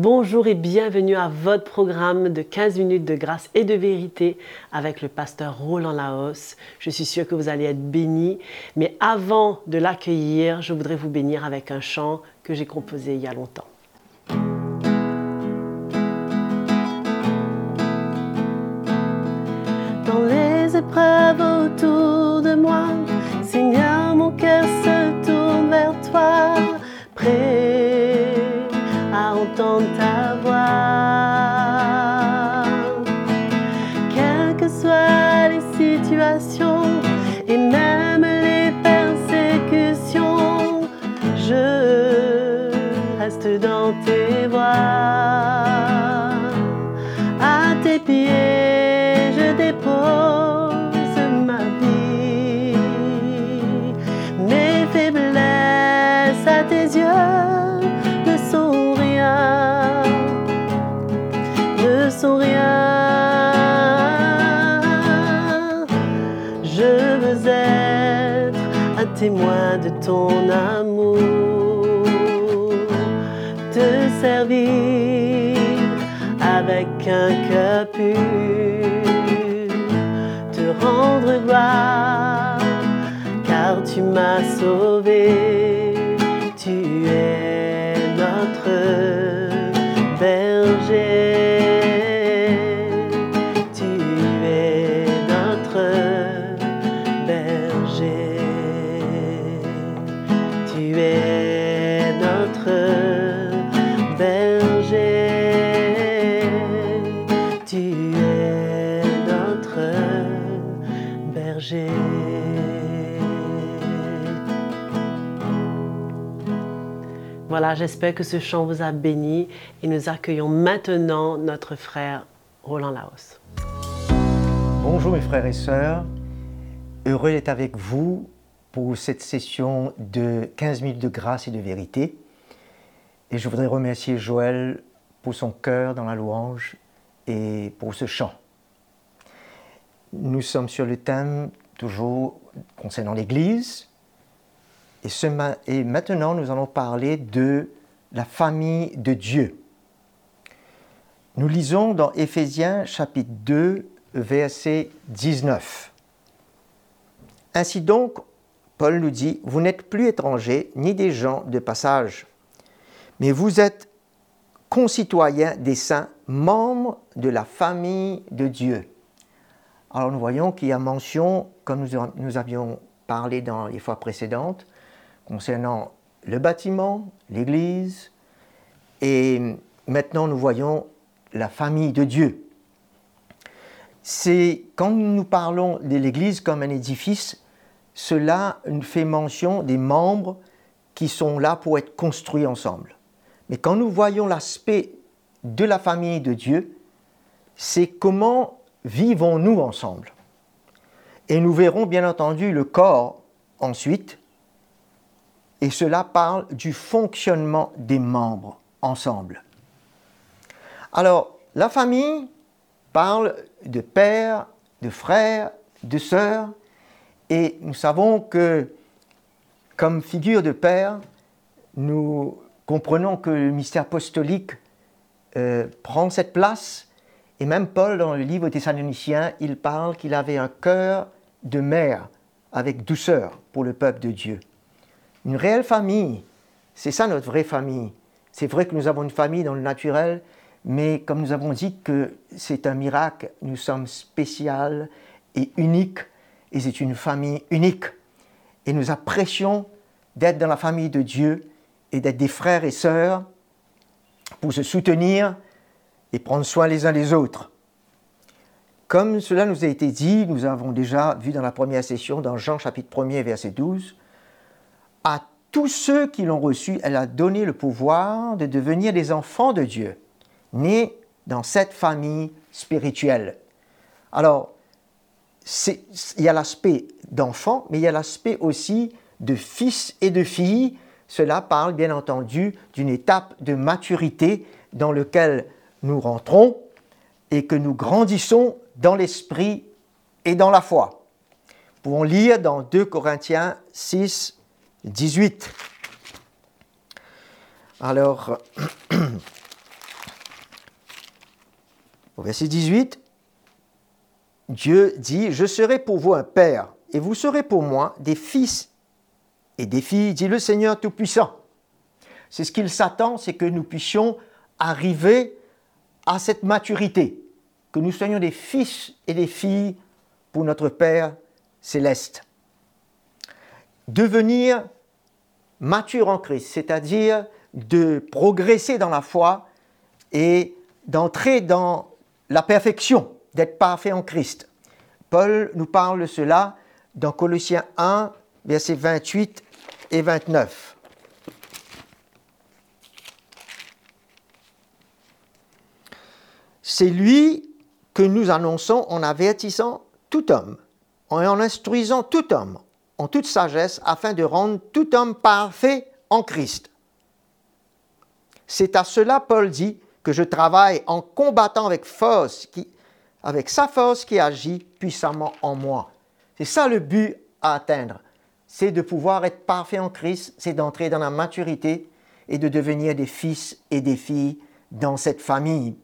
Bonjour et bienvenue à votre programme de 15 minutes de grâce et de vérité avec le pasteur Roland Laos. Je suis sûre que vous allez être bénis, mais avant de l'accueillir, je voudrais vous bénir avec un chant que j'ai composé il y a longtemps. Dans les épreuves autour de moi, Seigneur, mon cœur Je dépose ma vie. Mes faiblesses à tes yeux ne sont rien, ne sont rien. Je veux être un témoin de ton amour, te servir avec un cœur pur, te rendre gloire, car tu m'as sauvé, Voilà, j'espère que ce chant vous a béni et nous accueillons maintenant notre frère Roland Laos. Bonjour mes frères et sœurs, heureux d'être avec vous pour cette session de 15 minutes de grâce et de vérité. Et je voudrais remercier Joël pour son cœur dans la louange et pour ce chant. Nous sommes sur le thème toujours concernant l'Église. Et, maintenant, nous allons parler de la famille de Dieu. Nous lisons dans Éphésiens chapitre 2, verset 19. Ainsi donc, Paul nous dit, vous n'êtes plus étrangers ni des gens de passage, mais vous êtes concitoyens des saints, membres de la famille de Dieu. Alors nous voyons qu'il y a mention, comme nous, avions parlé dans les fois précédentes, concernant le bâtiment, l'Église, et maintenant nous voyons la famille de Dieu. C'est quand nous parlons de l'Église comme un édifice, cela fait mention des membres qui sont là pour être construits ensemble. Mais quand nous voyons l'aspect de la famille de Dieu, c'est comment vivons-nous ensemble? Et nous verrons bien entendu le corps ensuite, et cela parle du fonctionnement des membres ensemble. Alors, la famille parle de père, de frère, de sœur, et nous savons que, comme figure de père, nous comprenons que le mystère apostolique euh, prend cette place, et même Paul, dans le livre Thessaloniciens, il parle qu'il avait un cœur de mère avec douceur pour le peuple de Dieu. Une réelle famille, c'est ça notre vraie famille. C'est vrai que nous avons une famille dans le naturel, mais comme nous avons dit que c'est un miracle, nous sommes spécial et uniques, et c'est une famille unique. Et nous apprécions d'être dans la famille de Dieu et d'être des frères et sœurs pour se soutenir et prendre soin les uns des autres. Comme cela nous a été dit, nous avons déjà vu dans la première session, dans Jean chapitre 1er, verset 12, à tous ceux qui l'ont reçu, elle a donné le pouvoir de devenir des enfants de Dieu, nés dans cette famille spirituelle. Alors, il y a l'aspect d'enfant, mais il y a l'aspect aussi de fils et de filles. Cela parle bien entendu d'une étape de maturité dans laquelle nous rentrons et que nous grandissons dans l'esprit et dans la foi. Nous pouvons lire dans 2 Corinthiens 6, 18. Alors, Au verset 18, Dieu dit, Je serai pour vous un père, et vous serez pour moi des fils et des filles, dit le Seigneur Tout-Puissant. C'est ce qu'il s'attend, c'est que nous puissions arriver à cette maturité, que nous soyons des fils et des filles pour notre Père céleste. Devenir mature en Christ, c'est-à-dire de progresser dans la foi et d'entrer dans la perfection, d'être parfait en Christ. Paul nous parle de cela dans Colossiens 1, versets 28 et 29. C'est lui que nous annonçons en avertissant tout homme, en instruisant tout homme en toute sagesse, afin de rendre tout homme parfait en Christ. C'est à cela, Paul dit, que je travaille en combattant avec force, avec sa force qui agit puissamment en moi. C'est ça le but à atteindre. C'est de pouvoir être parfait en Christ, c'est d'entrer dans la maturité et de devenir des fils et des filles dans cette famille.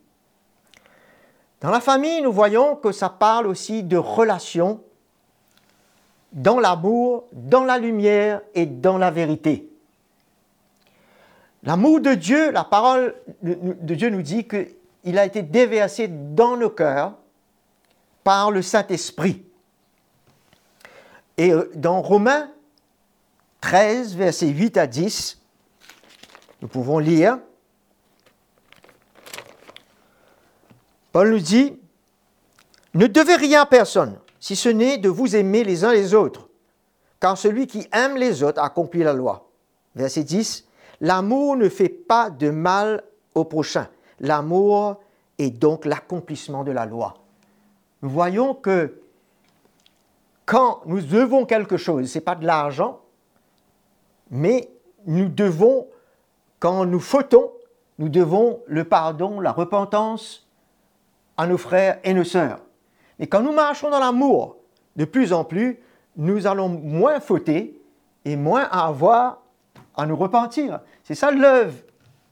Dans la famille, nous voyons que ça parle aussi de relations dans l'amour, dans la lumière et dans la vérité. L'amour de Dieu, la parole de Dieu nous dit qu'il a été déversé dans nos cœurs par le Saint-Esprit. Et euh, dans Romains 13, versets 8 à 10, nous pouvons lire Paul nous dit, ne devez rien à personne, si ce n'est de vous aimer les uns les autres, car celui qui aime les autres accomplit la loi. Verset 10, l'amour ne fait pas de mal au prochain. L'amour est donc l'accomplissement de la loi. Nous voyons que quand nous devons quelque chose, ce n'est pas de l'argent, mais nous devons, quand nous fautons, nous devons le pardon, la repentance, à nos frères et nos sœurs. Et quand nous marchons dans l'amour, de plus en plus, nous allons moins fauter et moins avoir à nous repentir. C'est ça l'œuvre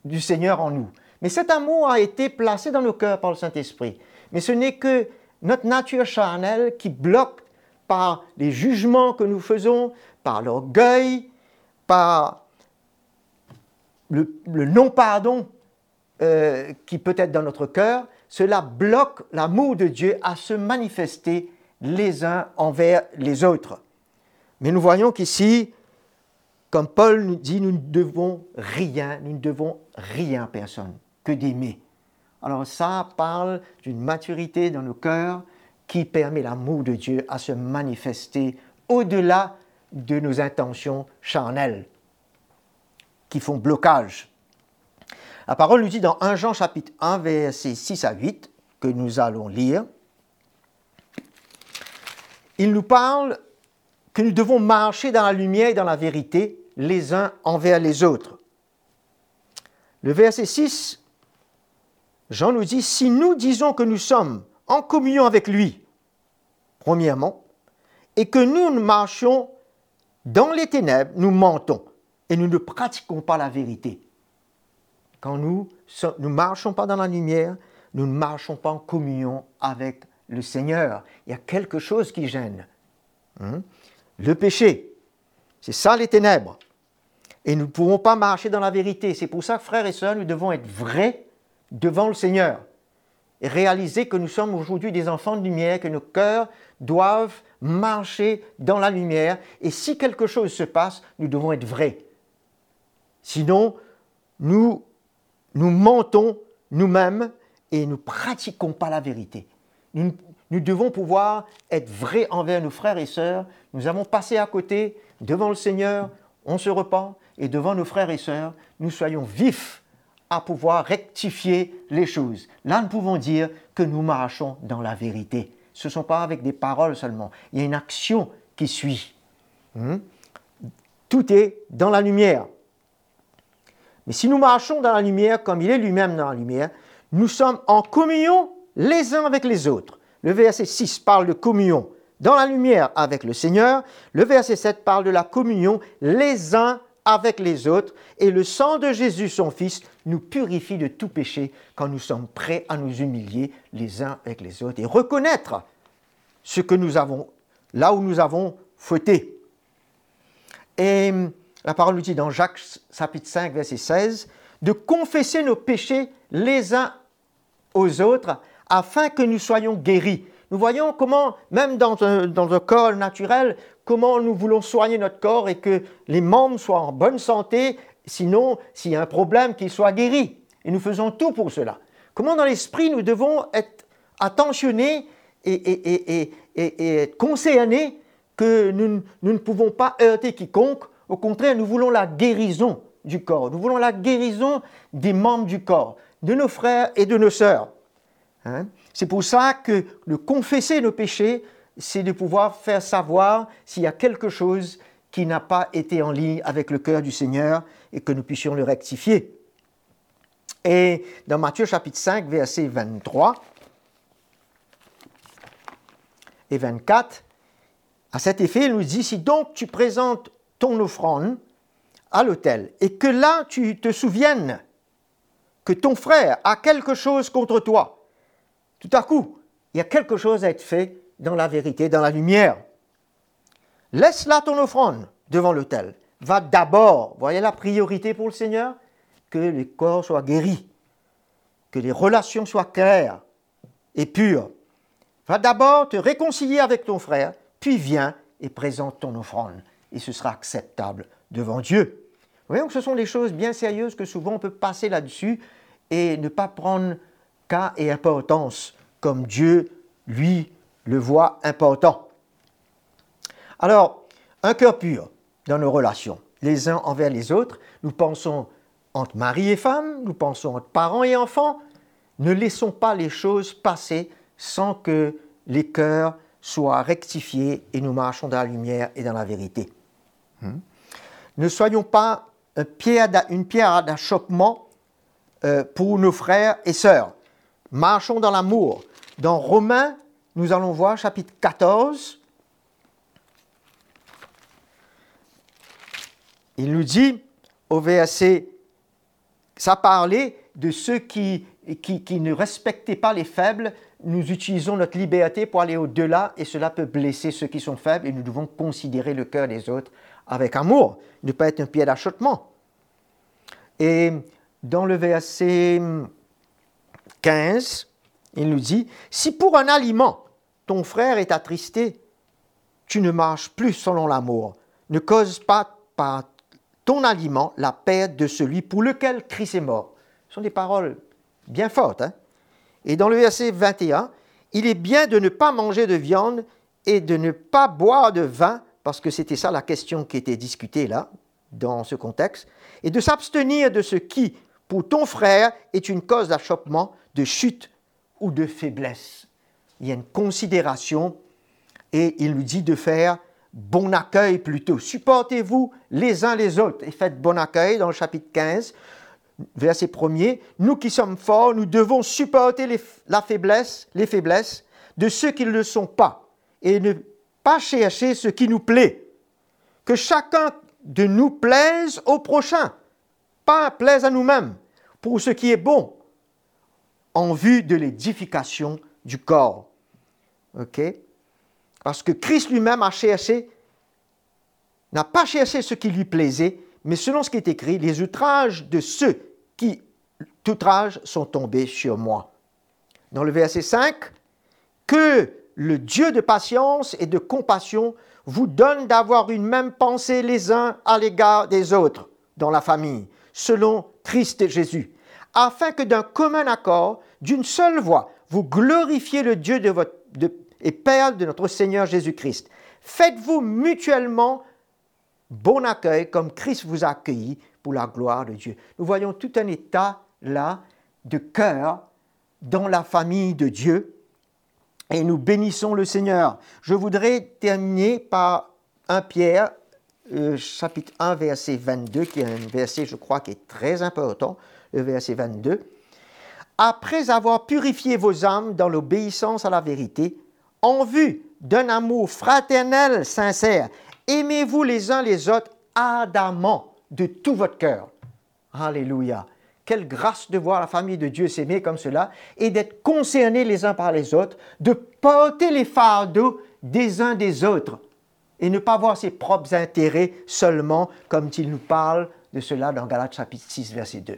du Seigneur en nous. Mais cet amour a été placé dans nos cœurs par le Saint-Esprit. Mais ce n'est que notre nature charnelle qui bloque par les jugements que nous faisons, par l'orgueil, par le, non-pardon euh, qui peut être dans notre cœur, cela bloque l'amour de Dieu à se manifester les uns envers les autres. Mais nous voyons qu'ici, comme Paul nous dit, nous ne devons rien, nous ne devons rien à personne que d'aimer. Alors ça parle d'une maturité dans nos cœurs qui permet l'amour de Dieu à se manifester au-delà de nos intentions charnelles qui font blocage. La parole nous dit dans 1 Jean chapitre 1, versets 6 à 8, que nous allons lire, il nous parle que nous devons marcher dans la lumière et dans la vérité les uns envers les autres. Le verset 6, Jean nous dit, si nous disons que nous sommes en communion avec lui, premièrement, et que nous marchons dans les ténèbres, nous mentons et nous ne pratiquons pas la vérité. Quand nous ne marchons pas dans la lumière, nous ne marchons pas en communion avec le Seigneur. Il y a quelque chose qui gêne. Hein? Le péché. C'est ça les ténèbres. Et nous ne pouvons pas marcher dans la vérité. C'est pour ça, frères et sœurs, nous devons être vrais devant le Seigneur. Et réaliser que nous sommes aujourd'hui des enfants de lumière, que nos cœurs doivent marcher dans la lumière. Et si quelque chose se passe, nous devons être vrais. Sinon, nous nous mentons nous-mêmes et nous pratiquons pas la vérité. Nous, devons pouvoir être vrais envers nos frères et sœurs. Nous avons passé à côté devant le Seigneur, on se repent, et devant nos frères et sœurs, nous soyons vifs à pouvoir rectifier les choses. Là, nous pouvons dire que nous marchons dans la vérité. Ce ne sont pas avec des paroles seulement, il y a une action qui suit. Hmm? Tout est dans la lumière. Mais si nous marchons dans la lumière comme il est lui-même dans la lumière, nous sommes en communion les uns avec les autres. Le verset 6 parle de communion dans la lumière avec le Seigneur. Le verset 7 parle de la communion les uns avec les autres, et le sang de Jésus, son Fils, nous purifie de tout péché quand nous sommes prêts à nous humilier les uns avec les autres et reconnaître ce que nous avons, là où nous avons fauté. Et la parole nous dit dans Jacques chapitre 5, verset 16, de confesser nos péchés les uns aux autres afin que nous soyons guéris. Nous voyons comment, même dans un, dans un, corps naturel, comment nous voulons soigner notre corps et que les membres soient en bonne santé, sinon, s'il y a un problème, qu'ils soient guéris. Et nous faisons tout pour cela. Comment dans l'esprit nous devons être attentionnés et, et, et, et être concernés que nous, nous ne pouvons pas heurter quiconque. Au contraire, nous voulons la guérison du corps. Nous voulons la guérison des membres du corps, de nos frères et de nos sœurs. Hein? C'est pour ça que de confesser nos péchés, c'est de pouvoir faire savoir s'il y a quelque chose qui n'a pas été en ligne avec le cœur du Seigneur et que nous puissions le rectifier. Et dans Matthieu chapitre 5, verset 23 et 24, à cet effet, il nous dit, si donc tu présentes ton offrande à l'autel et que là tu te souviennes que ton frère a quelque chose contre toi, tout à coup, il y a quelque chose à être fait dans la vérité, dans la lumière. Laisse là ton offrande devant l'autel. Va d'abord, voyez la priorité pour le Seigneur, que les corps soient guéris, que les relations soient claires et pures. Va d'abord te réconcilier avec ton frère, puis viens et présente ton offrande, et ce sera acceptable devant Dieu. Vous voyez, ce sont des choses bien sérieuses que souvent on peut passer là-dessus et ne pas prendre cas et importance comme Dieu, lui, le voit important. Alors, un cœur pur dans nos relations, les uns envers les autres, nous pensons entre mari et femme, nous pensons entre parents et enfants, ne laissons pas les choses passer sans que les cœurs soient rectifiés et nous marchons dans la lumière et dans la vérité. Hmm? Ne soyons pas une pierre d'achoppement euh, pour nos frères et sœurs. Marchons dans l'amour. Dans Romains, nous allons voir chapitre 14. Il nous dit au verset, ça parlait de ceux qui, qui, qui, ne respectaient pas les faibles. Nous utilisons notre liberté pour aller au-delà et cela peut blesser ceux qui sont faibles et nous devons considérer le cœur des autres avec amour, ne pas être un pied d'achoppement. Et dans le verset 15, il nous dit, si pour un aliment ton frère est attristé, tu ne marches plus selon l'amour. Ne cause pas par ton aliment la perte de celui pour lequel Christ est mort. Ce sont des paroles bien fortes. Hein. Et dans le verset 21, il est bien de ne pas manger de viande et de ne pas boire de vin, parce que c'était ça la question qui était discutée là, dans ce contexte, et de s'abstenir de ce qui, pour ton frère, est une cause d'achoppement, de chute ou de faiblesse. Il y a une considération et il lui dit de faire bon accueil plutôt. Supportez-vous les uns les autres et faites bon accueil dans le chapitre 15, verset 1er. Nous qui sommes forts, nous devons supporter les, la faiblesse, les faiblesses de ceux qui ne le sont pas et ne pas chercher ce qui nous plaît. Que chacun de nous plaise au prochain, pas plaise à nous-mêmes, pour ce qui est bon, en vue de l'édification du corps. Parce que Christ lui-même a cherché, n'a pas cherché ce qui lui plaisait, mais selon ce qui est écrit, les outrages de ceux qui outragent sont tombés sur moi. Dans le verset 5, que le Dieu de patience et de compassion vous donne d'avoir une même pensée les uns à l'égard des autres dans la famille, selon Christ Jésus afin que d'un commun accord, d'une seule voix, vous glorifiez le Dieu de votre, et Père de notre Seigneur Jésus-Christ. Faites-vous mutuellement bon accueil comme Christ vous a accueilli pour la gloire de Dieu. Nous voyons tout un état là de cœur dans la famille de Dieu et nous bénissons le Seigneur. Je voudrais terminer par 1 Pierre, euh, chapitre 1, verset 22, qui est un verset, je crois, qui est très important le verset 22. Après avoir purifié vos âmes dans l'obéissance à la vérité, en vue d'un amour fraternel sincère, aimez-vous les uns les autres ardemment de tout votre cœur. Alléluia. Quelle grâce de voir la famille de Dieu s'aimer comme cela et d'être concernés les uns par les autres, de porter les fardeaux des uns des autres et ne pas voir ses propres intérêts seulement comme il nous parle de cela dans Galates chapitre 6 verset 2.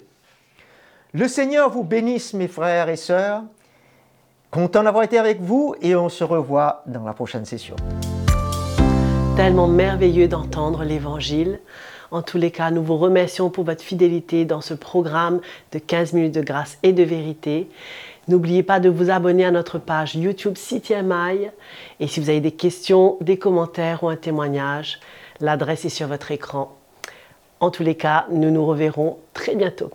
Le Seigneur vous bénisse mes frères et sœurs. Content d'avoir été avec vous et on se revoit dans la prochaine session. Tellement merveilleux d'entendre l'Évangile. En tous les cas, nous vous remercions pour votre fidélité dans ce programme de 15 minutes de grâce et de vérité. N'oubliez pas de vous abonner à notre page YouTube CityMI. Et si vous avez des questions, des commentaires ou un témoignage, l'adresse est sur votre écran. En tous les cas, nous nous reverrons très bientôt.